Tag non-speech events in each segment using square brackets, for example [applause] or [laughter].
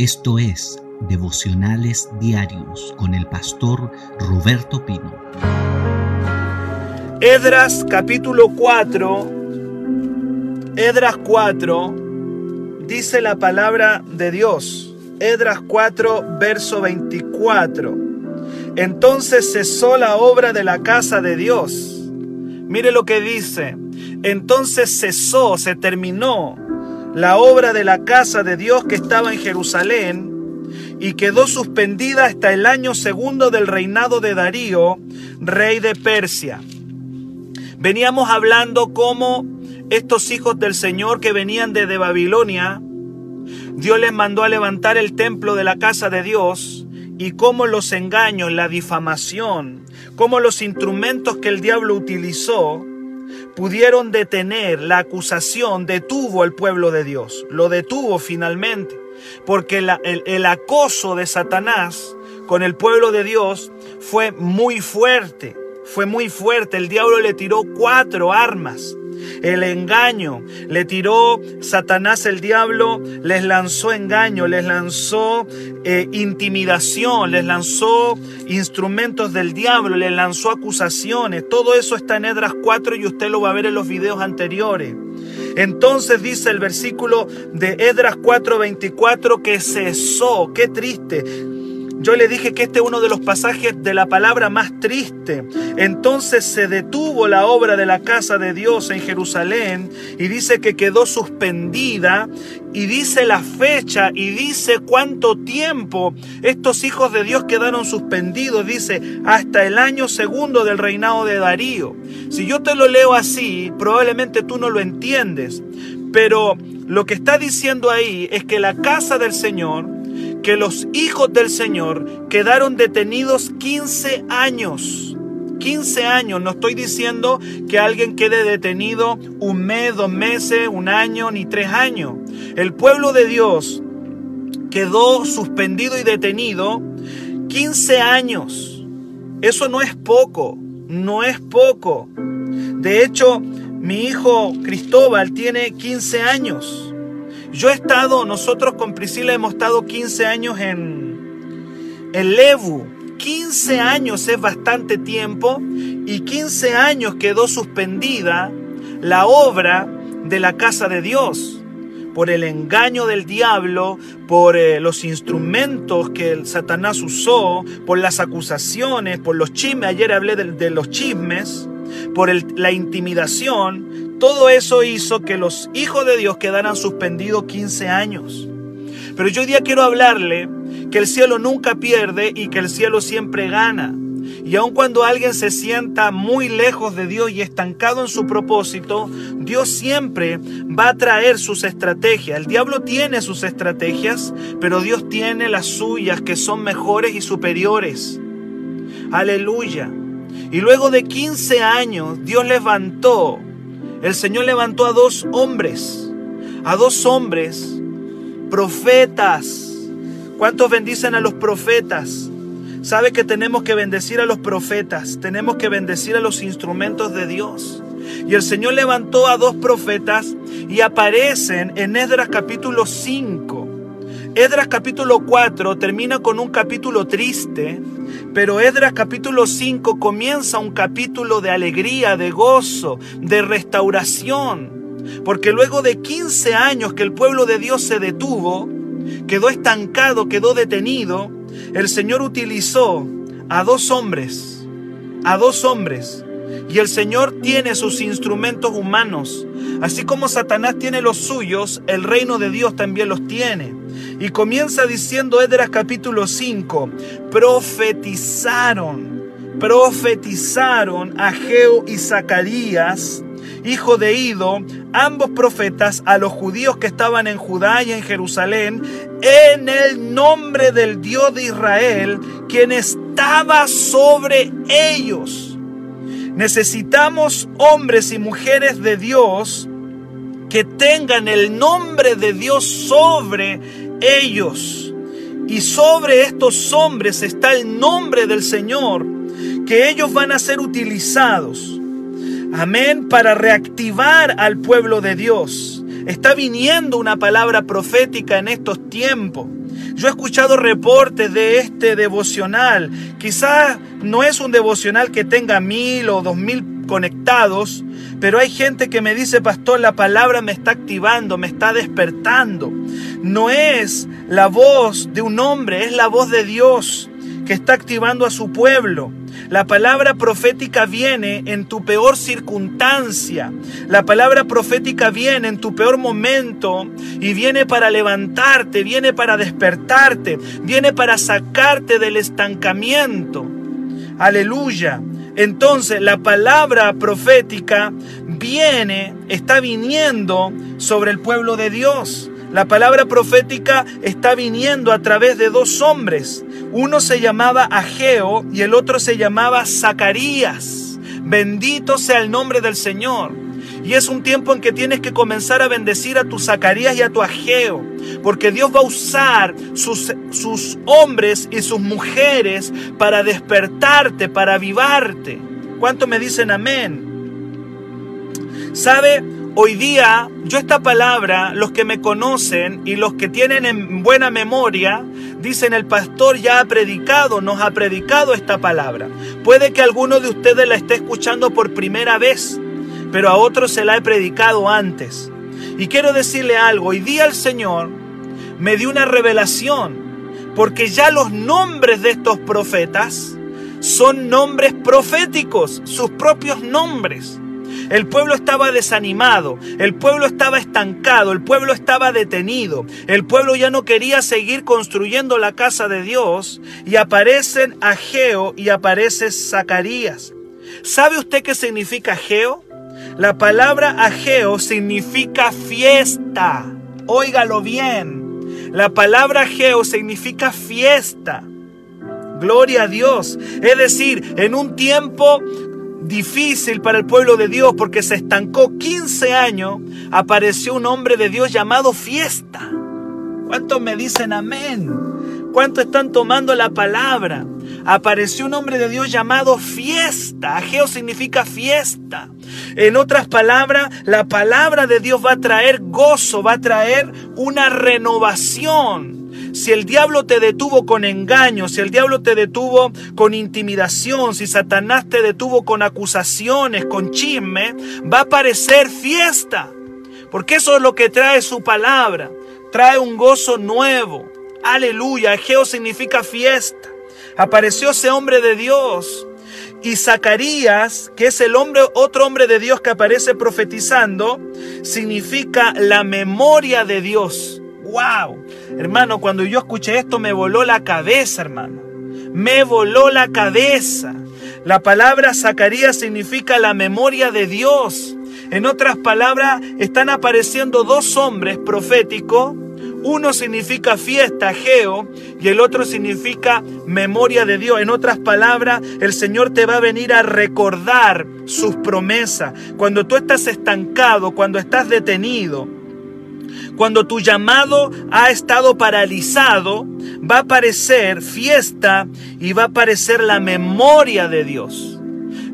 Esto es Devocionales Diarios con el pastor Roberto Pino. Edras capítulo 4, Edras 4, dice la palabra de Dios. Edras 4, verso 24. Entonces cesó la obra de la casa de Dios. Mire lo que dice. Entonces cesó, se terminó la obra de la casa de Dios que estaba en Jerusalén y quedó suspendida hasta el año segundo del reinado de Darío, rey de Persia. Veníamos hablando cómo estos hijos del Señor que venían desde Babilonia, Dios les mandó a levantar el templo de la casa de Dios y cómo los engaños, la difamación, cómo los instrumentos que el diablo utilizó pudieron detener la acusación, detuvo al pueblo de Dios, lo detuvo finalmente, porque el, el acoso de Satanás con el pueblo de Dios fue muy fuerte, fue muy fuerte, el diablo le tiró cuatro armas el engaño. Le tiró Satanás el diablo, les lanzó engaño, les lanzó eh, intimidación, les lanzó instrumentos del diablo, les lanzó acusaciones. Todo eso está en Edras 4 y usted lo va a ver en los videos anteriores. Entonces dice el versículo de Edras 4:24 que cesó, qué triste, yo le dije que este es uno de los pasajes de la palabra más triste. Entonces se detuvo la obra de la casa de Dios en Jerusalén y dice que quedó suspendida y dice la fecha y dice cuánto tiempo estos hijos de Dios quedaron suspendidos. Dice hasta el año segundo del reinado de Darío. Si yo te lo leo así, probablemente tú no lo entiendes. Pero lo que está diciendo ahí es que la casa del Señor que los hijos del Señor quedaron detenidos 15 años. 15 años, no estoy diciendo que alguien quede detenido un mes, dos meses, un año, ni tres años. El pueblo de Dios quedó suspendido y detenido 15 años. Eso no es poco, no es poco. De hecho, mi hijo Cristóbal tiene 15 años. Yo he estado, nosotros con Priscila hemos estado 15 años en, el Levu. 15 años es bastante tiempo y 15 años quedó suspendida la obra de la casa de Dios por el engaño del diablo, por eh, los instrumentos que Satanás usó, por las acusaciones, por los chismes. Ayer hablé de, los chismes, por la intimidación. Todo eso hizo que los hijos de Dios quedaran suspendidos 15 años. Pero yo hoy día quiero hablarle que el cielo nunca pierde y que el cielo siempre gana. Y aun cuando alguien se sienta muy lejos de Dios y estancado en su propósito, Dios siempre va a traer sus estrategias. El diablo tiene sus estrategias, pero Dios tiene las suyas que son mejores y superiores. Aleluya. Y luego de 15 años, Dios levantó el Señor levantó a dos hombres, a dos hombres, profetas. ¿Cuántos bendicen a los profetas? Sabe que tenemos que bendecir a los profetas, tenemos que bendecir a los instrumentos de Dios. Y el Señor levantó a dos profetas y aparecen en Esdras capítulo 5. Edras capítulo 4 termina con un capítulo triste, pero Edras capítulo 5 comienza un capítulo de alegría, de gozo, de restauración. Porque luego de 15 años que el pueblo de Dios se detuvo, quedó estancado, quedó detenido, el Señor utilizó a dos hombres, a dos hombres, y el Señor tiene sus instrumentos humanos. Así como Satanás tiene los suyos, el reino de Dios también los tiene. Y comienza diciendo Edras capítulo 5, profetizaron, profetizaron a Geo y Zacarías, hijo de Ido, ambos profetas, a los judíos que estaban en Judá y en Jerusalén, en el nombre del Dios de Israel, quien estaba sobre ellos. Necesitamos hombres y mujeres de Dios que tengan el nombre de Dios sobre ellos. Y sobre estos hombres está el nombre del Señor, que ellos van a ser utilizados. Amén, para reactivar al pueblo de Dios. Está viniendo una palabra profética en estos tiempos. Yo he escuchado reportes de este devocional. Quizás no es un devocional que tenga mil o dos mil conectados, pero hay gente que me dice, pastor, la palabra me está activando, me está despertando. No es la voz de un hombre, es la voz de Dios que está activando a su pueblo. La palabra profética viene en tu peor circunstancia. La palabra profética viene en tu peor momento y viene para levantarte, viene para despertarte, viene para sacarte del estancamiento. Aleluya. Entonces la palabra profética viene, está viniendo sobre el pueblo de Dios. La palabra profética está viniendo a través de dos hombres. Uno se llamaba Ageo y el otro se llamaba Zacarías. Bendito sea el nombre del Señor. Y es un tiempo en que tienes que comenzar a bendecir a tu Zacarías y a tu Ageo. Porque Dios va a usar sus, sus hombres y sus mujeres para despertarte, para avivarte. ¿Cuánto me dicen amén? ¿Sabe? Hoy día, yo esta palabra, los que me conocen y los que tienen en buena memoria, dicen el pastor ya ha predicado, nos ha predicado esta palabra. Puede que alguno de ustedes la esté escuchando por primera vez, pero a otros se la he predicado antes. Y quiero decirle algo, hoy día el Señor me dio una revelación, porque ya los nombres de estos profetas son nombres proféticos, sus propios nombres. El pueblo estaba desanimado, el pueblo estaba estancado, el pueblo estaba detenido, el pueblo ya no quería seguir construyendo la casa de Dios y aparecen Ageo y aparece Zacarías. ¿Sabe usted qué significa Ageo? La palabra Ageo significa fiesta. Óigalo bien. La palabra Ageo significa fiesta. Gloria a Dios. Es decir, en un tiempo difícil para el pueblo de Dios porque se estancó 15 años, apareció un hombre de Dios llamado fiesta. ¿Cuántos me dicen amén? ¿Cuántos están tomando la palabra? Apareció un hombre de Dios llamado fiesta. Ageo significa fiesta. En otras palabras, la palabra de Dios va a traer gozo, va a traer una renovación. Si el diablo te detuvo con engaño, si el diablo te detuvo con intimidación, si Satanás te detuvo con acusaciones, con chisme, va a aparecer fiesta. Porque eso es lo que trae su palabra. Trae un gozo nuevo. Aleluya. Egeo significa fiesta. Apareció ese hombre de Dios. Y Zacarías, que es el hombre, otro hombre de Dios que aparece profetizando, significa la memoria de Dios. ¡Wow! Hermano, cuando yo escuché esto me voló la cabeza, hermano. Me voló la cabeza. La palabra Zacarías significa la memoria de Dios. En otras palabras, están apareciendo dos hombres proféticos. Uno significa fiesta, Geo, y el otro significa memoria de Dios. En otras palabras, el Señor te va a venir a recordar sus promesas. Cuando tú estás estancado, cuando estás detenido, cuando tu llamado ha estado paralizado, va a aparecer fiesta y va a aparecer la memoria de Dios.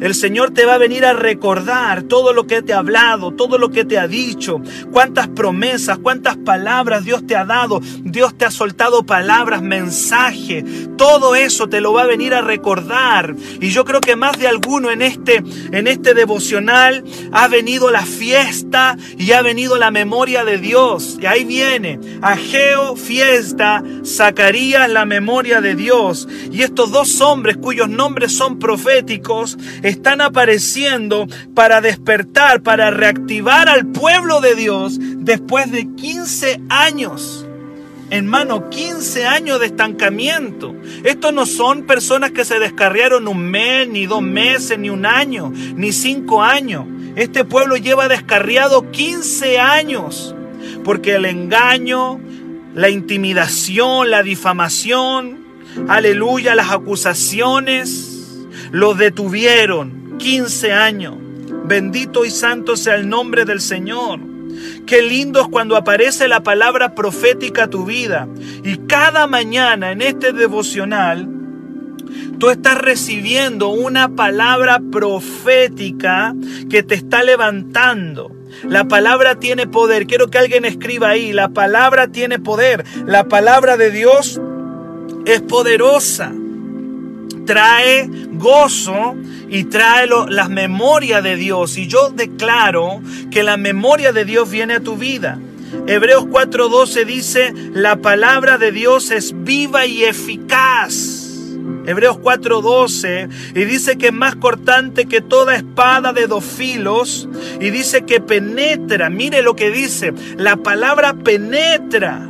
El Señor te va a venir a recordar todo lo que te ha hablado, todo lo que te ha dicho, cuántas promesas, cuántas palabras Dios te ha dado. Dios te ha soltado palabras, mensaje. Todo eso te lo va a venir a recordar. Y yo creo que más de alguno en este, en este devocional ha venido la fiesta y ha venido la memoria de Dios. Y ahí viene Ageo, fiesta, Zacarías, la memoria de Dios. Y estos dos hombres cuyos nombres son proféticos, están apareciendo para despertar, para reactivar al pueblo de Dios después de 15 años. Hermano, 15 años de estancamiento. Estos no son personas que se descarriaron un mes, ni dos meses, ni un año, ni cinco años. Este pueblo lleva descarriado 15 años. Porque el engaño, la intimidación, la difamación, aleluya, las acusaciones, los detuvieron 15 años. Bendito y santo sea el nombre del Señor. Qué lindo es cuando aparece la palabra profética a tu vida. Y cada mañana en este devocional, tú estás recibiendo una palabra profética que te está levantando La palabra tiene poder. Quiero que alguien escriba ahí. La palabra tiene poder. La palabra de Dios es poderosa. Trae gozo y trae las memorias de Dios. Y yo declaro que la memoria de Dios viene a tu vida. Hebreos 4:12 dice, la palabra de Dios es viva y eficaz. Hebreos 4:12 y dice que es más cortante que toda espada de dos filos y dice que penetra, mire lo que dice, la palabra penetra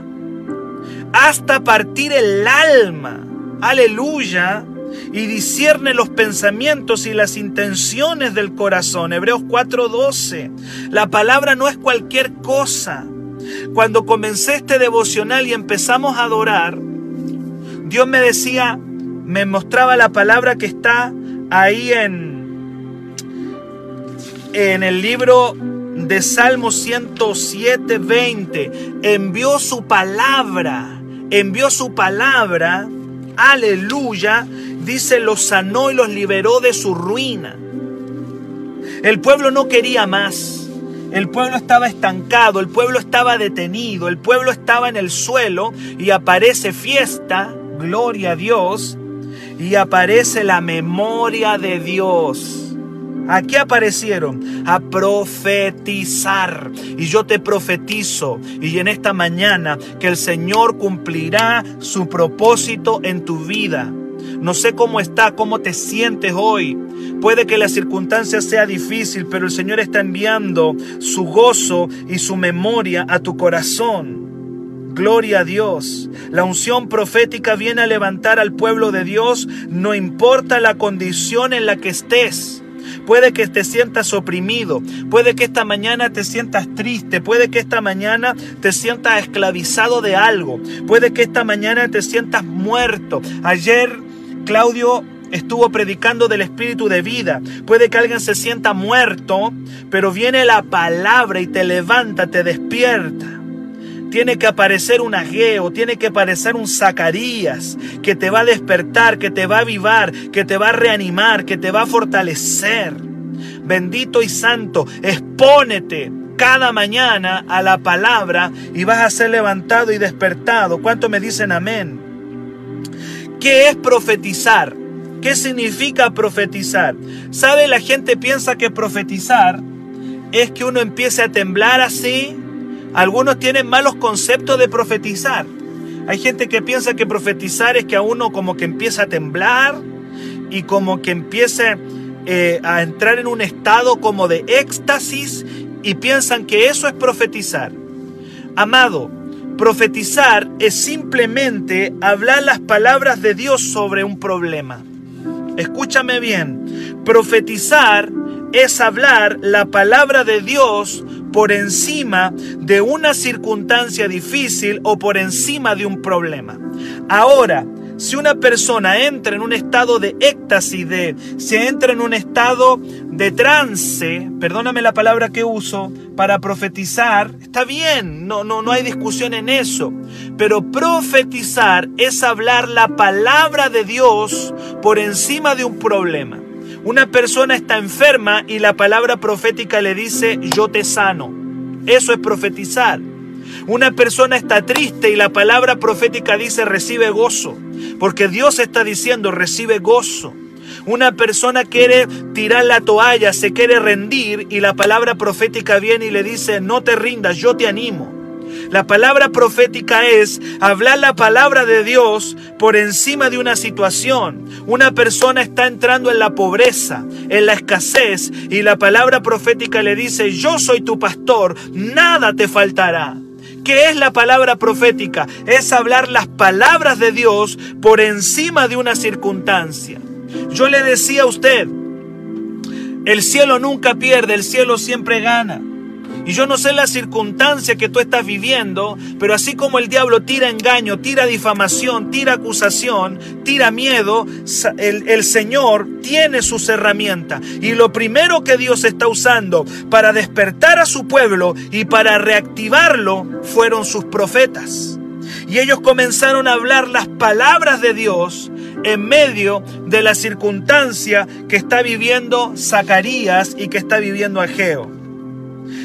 hasta partir el alma, aleluya, y discierne los pensamientos y las intenciones del corazón. Hebreos 4:12. La palabra no es cualquier cosa. Cuando comencé este devocional y empezamos a adorar, Dios me decía, me mostraba la palabra que está ahí en, en el libro de Salmo 107, 20. Envió su palabra, envió su palabra, aleluya, dice, los sanó y los liberó de su ruina. El pueblo no quería más. El pueblo estaba estancado, el pueblo estaba detenido, el pueblo estaba en el suelo y aparece fiesta, gloria a Dios, y aparece la memoria de Dios. Aquí aparecieron a profetizar. Y yo te profetizo. Y en esta mañana que el Señor cumplirá su propósito en tu vida. No sé cómo está, cómo te sientes hoy. Puede que la circunstancia sea difícil, pero el Señor está enviando su gozo y su memoria a tu corazón. Gloria a Dios. La unción profética viene a levantar al pueblo de Dios, no importa la condición en la que estés. Puede que te sientas oprimido, puede que esta mañana te sientas triste, puede que esta mañana te sientas esclavizado de algo, puede que esta mañana te sientas muerto. Ayer Claudio estuvo predicando del espíritu de vida. Puede que alguien se sienta muerto, pero viene la palabra y te levanta, te despierta. Tiene que aparecer un Ageo, tiene que aparecer un Zacarías que te va a despertar, que te va a avivar, que te va a reanimar, que te va a fortalecer. Bendito y santo, expónete cada mañana a la palabra y vas a ser levantado y despertado. ¿Cuánto me dicen amén? ¿Qué es profetizar? ¿Qué significa profetizar? ¿Sabe? La gente piensa que profetizar es que uno empiece a temblar así. Algunos tienen malos conceptos de profetizar. Hay gente que piensa que profetizar es que a uno como que empieza a temblar y como que empiece eh, a entrar en un estado como de éxtasis y piensan que eso es profetizar. Amado, Profetizar es simplemente hablar las palabras de Dios sobre un problema. Escúchame bien, profetizar es hablar la palabra de Dios por encima de una circunstancia difícil o por encima de un problema. Ahora, si una persona entra en un estado de éxtasis, de, se entra en un estado de trance, perdóname la palabra que uso, para profetizar, está bien, no, no, no hay discusión en eso. Pero profetizar es hablar la palabra de Dios por encima de un problema. Una persona está enferma y la palabra profética le dice, yo te sano. Eso es profetizar. Una persona está triste y la palabra profética dice recibe gozo, porque Dios está diciendo recibe gozo. Una persona quiere tirar la toalla, se quiere rendir y la palabra profética viene y le dice no te rindas, yo te animo. La palabra profética es hablar la palabra de Dios por encima de una situación. Una persona está entrando en la pobreza, en la escasez, y la palabra profética le dice, yo soy tu pastor, nada te faltará. ¿Qué es la palabra profética? Es hablar las palabras de Dios por encima de una circunstancia. Yo le decía a usted, el cielo nunca pierde, el cielo siempre gana. Y yo no sé la circunstancia que tú estás viviendo, pero así como el diablo tira engaño, tira difamación, tira acusación, tira miedo, el, el, Señor tiene sus herramientas. Y lo primero que Dios está usando para despertar a su pueblo y para reactivarlo fueron sus profetas. Y ellos comenzaron a hablar las palabras de Dios en medio de la circunstancia que está viviendo Zacarías y que está viviendo Ageo.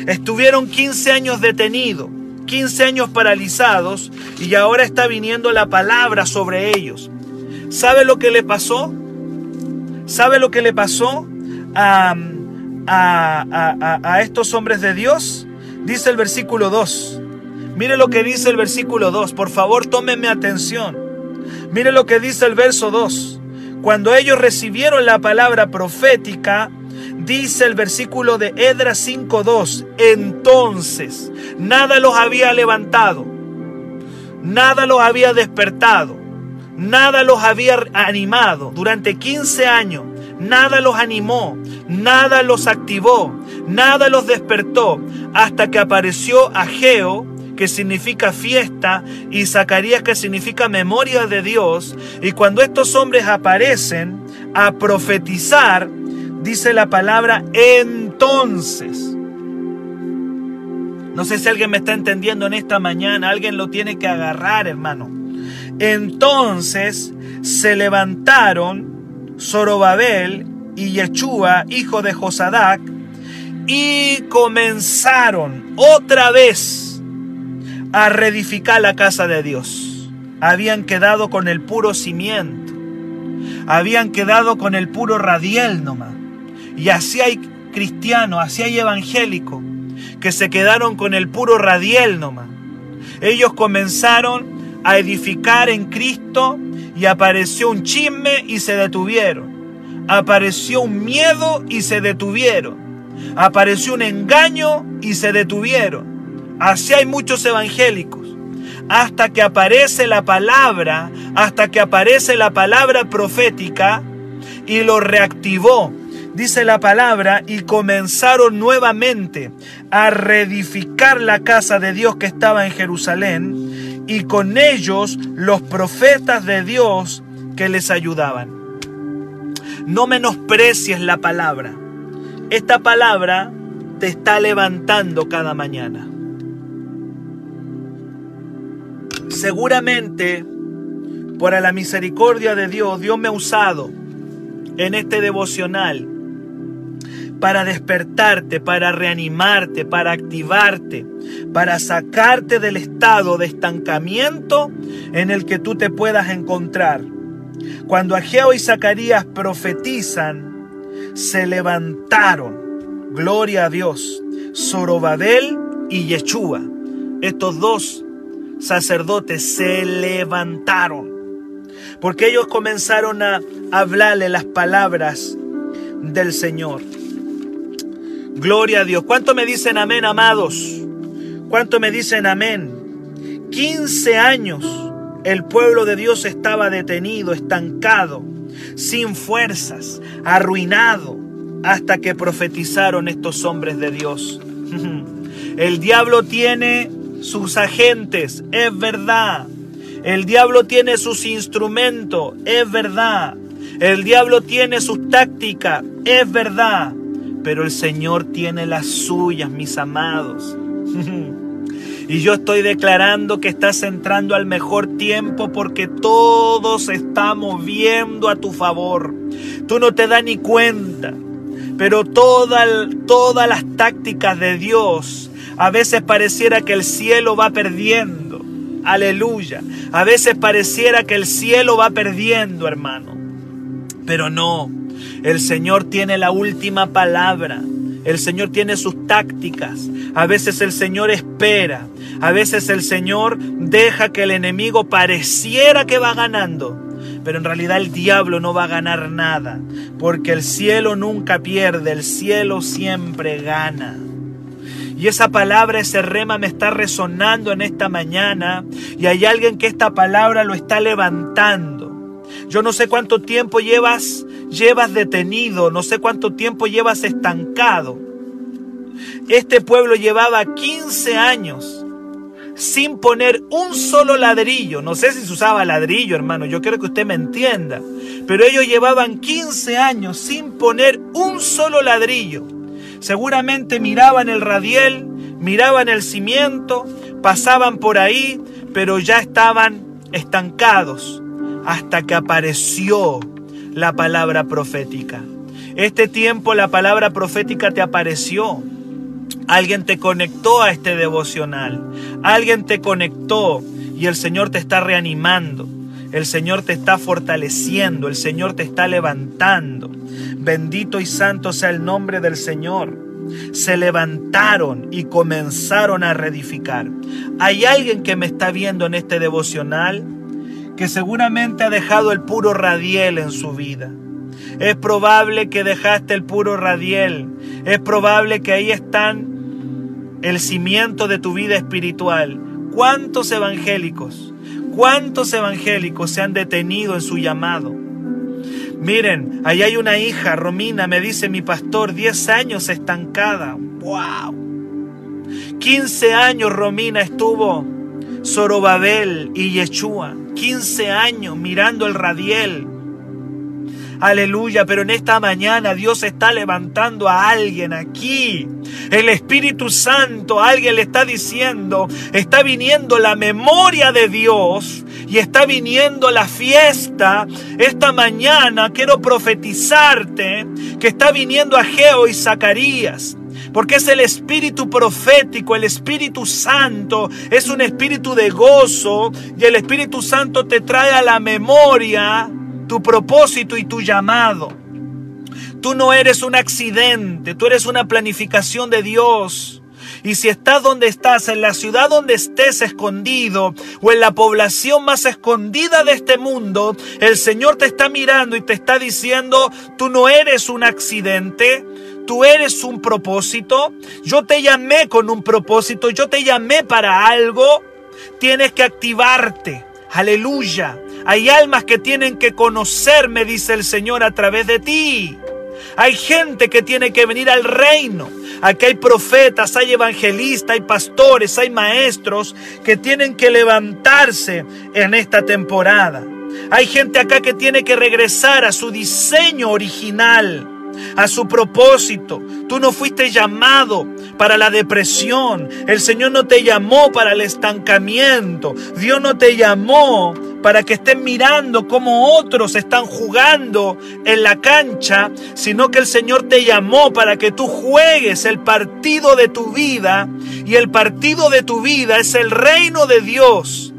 Estuvieron 15 años detenidos, 15 años paralizados y ahora está viniendo la palabra sobre ellos. ¿Sabe lo que le pasó? ¿Sabe lo que le pasó a, a, estos hombres de Dios? Dice el versículo 2. Mire lo que dice el versículo 2. Por favor, tómenme atención. Mire lo que dice el verso 2. Cuando ellos recibieron la palabra profética, dice el versículo de Edras 5.2, entonces nada los había levantado, nada los había despertado, nada los había animado durante 15 años, nada los animó, nada los activó, nada los despertó, hasta que apareció Ageo, que significa fiesta, y Zacarías, que significa memoria de Dios. Y cuando estos hombres aparecen a profetizar, dice la palabra entonces. No sé si alguien me está entendiendo en esta mañana, alguien lo tiene que agarrar, hermano. Entonces se levantaron Zorobabel y Yeshua, hijo de Josadac, y comenzaron otra vez a reedificar la casa de Dios. Habían quedado con el puro cimiento. Habían quedado con el puro radiel nomás. Y así hay cristianos, así hay evangélicos que se quedaron con el puro radiel nomás. Ellos comenzaron a edificar en Cristo y apareció un chisme y se detuvieron. Apareció un miedo y se detuvieron. Apareció un engaño y se detuvieron. Así hay muchos evangélicos. Hasta que aparece la palabra, hasta que aparece la palabra profética y lo reactivó. Dice la palabra, y comenzaron nuevamente a reedificar la casa de Dios que estaba en Jerusalén, y con ellos los profetas de Dios que les ayudaban. No menosprecies la palabra. Esta palabra te está levantando cada mañana. Seguramente, por la misericordia de Dios, Dios me ha usado en este devocional para despertarte, para reanimarte, para activarte, para sacarte del estado de estancamiento en el que tú te puedas encontrar. Cuando Ageo y Zacarías profetizan, se levantaron, gloria a Dios, Zorobabel y Yeshua, estos dos sacerdotes se levantaron, porque ellos comenzaron a hablarle las palabras del Señor. Gloria a Dios. ¿Cuánto me dicen amén, amados? ¿Cuánto me dicen amén? 15 años el pueblo de Dios estaba detenido, estancado, sin fuerzas, arruinado, hasta que profetizaron estos hombres de Dios. [laughs] El diablo tiene sus agentes, es verdad. El diablo tiene sus instrumentos, es verdad. El diablo tiene sus tácticas, es verdad. Pero el Señor tiene las suyas, mis amados. [laughs] y yo estoy declarando que estás entrando al mejor tiempo porque todos estamos viendo a tu favor. Tú no te das ni cuenta. Pero todas las tácticas de Dios a veces pareciera que el cielo va perdiendo. Aleluya. A veces pareciera que el cielo va perdiendo, hermano. Pero no. El Señor tiene la última palabra. El Señor tiene sus tácticas. A veces el Señor espera. A veces el Señor deja que el enemigo pareciera que va ganando. Pero en realidad el diablo no va a ganar nada. Porque el cielo nunca pierde. El cielo siempre gana. Y esa palabra, ese rema me está resonando en esta mañana. Y hay alguien que esta palabra lo está levantando. Yo no sé cuánto tiempo llevas, llevas detenido, no sé cuánto tiempo llevas estancado. Este pueblo llevaba 15 años sin poner un solo ladrillo. No sé si se usaba ladrillo, hermano, yo quiero que usted me entienda. Pero ellos llevaban 15 años sin poner un solo ladrillo. Seguramente miraban el radiel, miraban el cimiento, pasaban por ahí, pero ya estaban estancados hasta que apareció la palabra profética. Este tiempo la palabra profética te apareció. Alguien te conectó a este devocional. Alguien te conectó y el Señor te está reanimando. El Señor te está fortaleciendo. El Señor te está levantando. Bendito y santo sea el nombre del Señor. Se levantaron y comenzaron a reedificar. Hay alguien que me está viendo en este devocional que seguramente ha dejado el puro radiel en su vida. Es probable que dejaste el puro radiel. Es probable que ahí están el cimiento de tu vida espiritual. ¿Cuántos evangélicos, cuántos evangélicos se han detenido en su llamado? Miren, ahí hay una hija, Romina, me dice mi pastor, 10 años estancada. ¡Wow! 15 años Romina estuvo Zorobabel y Yeshua. 15 años mirando el radiel Aleluya, pero en esta mañana Dios está levantando a alguien aquí. El Espíritu Santo, alguien le está diciendo, está viniendo la memoria de Dios y está viniendo la fiesta. Esta mañana quiero profetizarte que está viniendo Ageo y Zacarías porque es el espíritu profético, el Espíritu Santo, es un espíritu de gozo y el Espíritu Santo te trae a la memoria tu propósito y tu llamado. Tú no eres un accidente, tú eres una planificación de Dios. Y si estás donde estás, en la ciudad donde estés escondido o en la población más escondida de este mundo, el Señor te está mirando y te está diciendo, tú no eres un accidente, tú eres un propósito. Yo te llamé con un propósito, yo te llamé para algo. Tienes que activarte. Aleluya. Hay almas que tienen que conocerme, dice el Señor, a través de ti. Hay gente que tiene que venir al reino. Aquí hay profetas, hay evangelistas, hay pastores, hay maestros que tienen que levantarse en esta temporada. Hay gente acá que tiene que regresar a su diseño original a su propósito. Tú no fuiste llamado para la depresión. El Señor no te llamó para el estancamiento. Dios no te llamó para que estén mirando cómo otros están jugando en la cancha, sino que el Señor te llamó para que tú juegues el partido de tu vida y el partido de tu vida es el reino de Dios.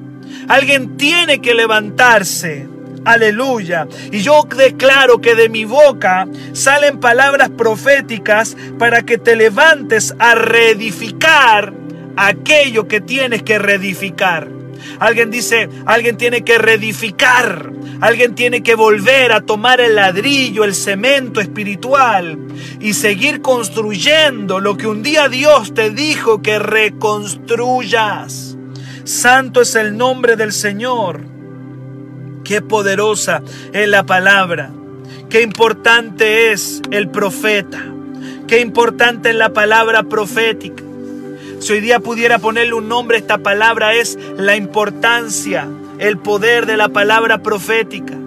Alguien tiene que levantarse Aleluya. Y yo declaro que de mi boca salen palabras proféticas para que te levantes a reedificar aquello que tienes que reedificar. Alguien dice, alguien tiene que reedificar. Alguien tiene que volver a tomar el ladrillo, el cemento espiritual y seguir construyendo lo que un día Dios te dijo que reconstruyas. Santo es el nombre del Señor. Qué poderosa es la palabra. Qué importante es el profeta. Qué importante es la palabra profética. Si hoy día pudiera ponerle un nombre a esta palabra es la importancia, el poder de la palabra profética.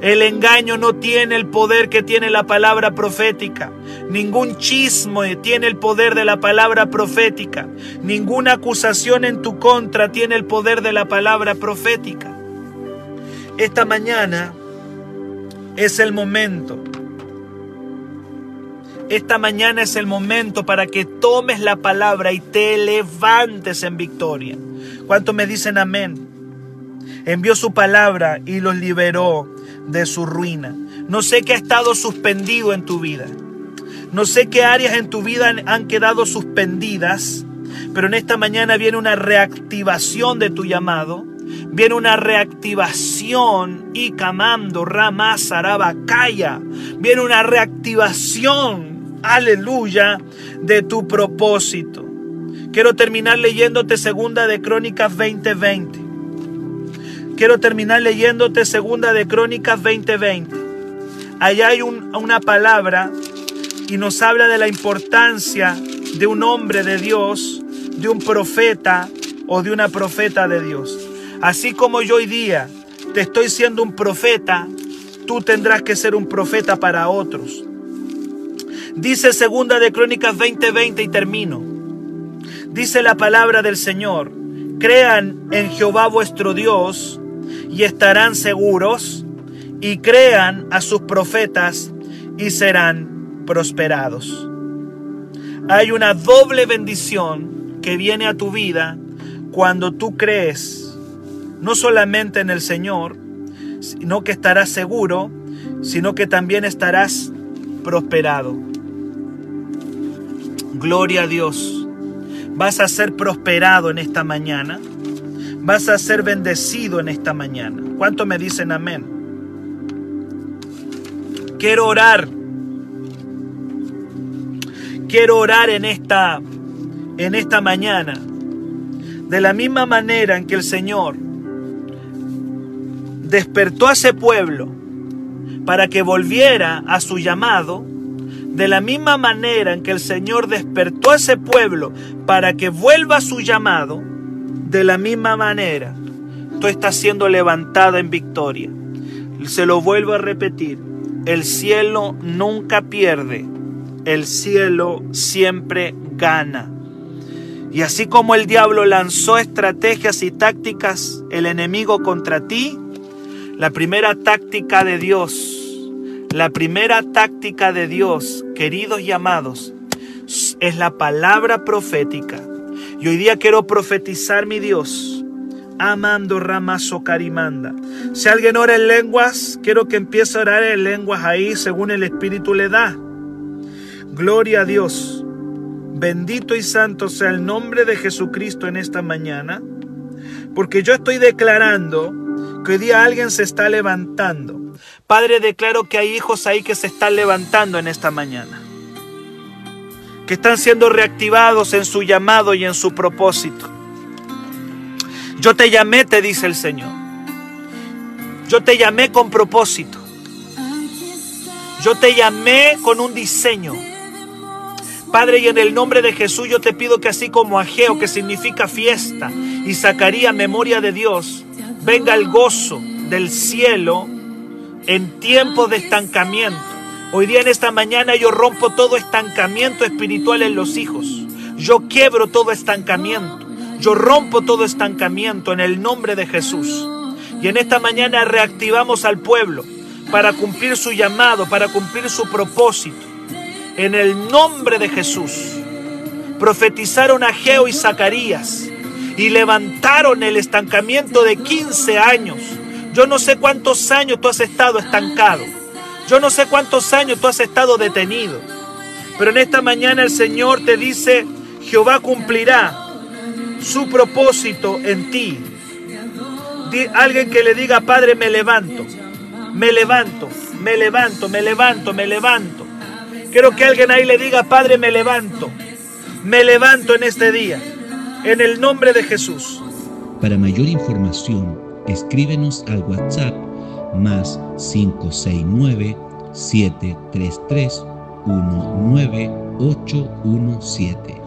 El engaño no tiene el poder que tiene la palabra profética. Ningún chisme tiene el poder de la palabra profética. Ninguna acusación en tu contra tiene el poder de la palabra profética. Esta mañana es el momento. Esta mañana es el momento para que tomes la palabra y te levantes en victoria. ¿Cuántos me dicen amén? Envió su palabra y los liberó de su ruina. No sé qué ha estado suspendido en tu vida. No sé qué áreas en tu vida han quedado suspendidas, pero en esta mañana viene una reactivación de tu llamado viene una reactivación y camando Rama Sarabacaya. Viene una reactivación, aleluya, de tu propósito. Quiero terminar leyéndote segunda de Crónicas 2020. Quiero terminar leyéndote segunda de Crónicas 2020. Allá hay una palabra y nos habla de la importancia de un hombre de Dios, de un profeta o de una profeta de Dios. Así como yo hoy día te estoy siendo un profeta, tú tendrás que ser un profeta para otros. Dice segunda de Crónicas 20:20 y termino. Dice la palabra del Señor, crean en Jehová vuestro Dios y estarán seguros, y crean a sus profetas y serán prosperados. Hay una doble bendición que viene a tu vida cuando tú crees no solamente en el Señor, sino que estarás seguro, sino que también estarás prosperado. Gloria a Dios. Vas a ser prosperado en esta mañana. Vas a ser bendecido en esta mañana. ¿Cuánto me dicen amén? Quiero orar. Quiero orar en esta en esta mañana. De la misma manera en que el Señor despertó a ese pueblo para que volviera a su llamado, de la misma manera en que el Señor despertó a ese pueblo para que vuelva a su llamado, de la misma manera tú estás siendo levantada en victoria. Se lo vuelvo a repetir, el cielo nunca pierde, el cielo siempre gana. Y así como el diablo lanzó estrategias y tácticas, el enemigo contra ti, la primera táctica de Dios, la primera táctica de Dios, queridos y amados, es la palabra profética. Y hoy día quiero profetizar mi Dios. Amando Ramazo Carimanda. Si alguien ora en lenguas, quiero que empiece a orar en lenguas ahí según el Espíritu le da. Gloria a Dios. Bendito y santo sea el nombre de Jesucristo en esta mañana. Porque yo estoy declarando que hoy día alguien se está levantando. Padre, declaro que hay hijos ahí que se están levantando en esta mañana que están siendo reactivados en su llamado y en su propósito. Yo te llamé, te dice el Señor. Yo te llamé con propósito. Yo te llamé con un diseño. Padre, y en el nombre de Jesús yo te pido que así como Ageo, que significa fiesta, y sacaría memoria de Dios, venga el gozo del cielo en tiempo de estancamiento Hoy día en esta mañana yo rompo todo estancamiento espiritual en los hijos. Yo quiebro todo estancamiento. Yo rompo todo estancamiento en el nombre de Jesús. Y en esta mañana reactivamos al pueblo para cumplir su llamado, para cumplir su propósito. En el nombre de Jesús. Profetizaron a Geo y Zacarías y levantaron el estancamiento de 15 años. Yo no sé cuántos años tú has estado estancado. Yo no sé cuántos años tú has estado detenido, pero en esta mañana el Señor te dice, Jehová cumplirá su propósito en ti. Alguien que le diga, Padre, me levanto, me levanto, me levanto, me levanto, me levanto. Quiero que alguien ahí le diga, Padre, me levanto, me levanto en este día, en el nombre de Jesús. Para mayor información, escríbenos al WhatsApp más 569 733 19817.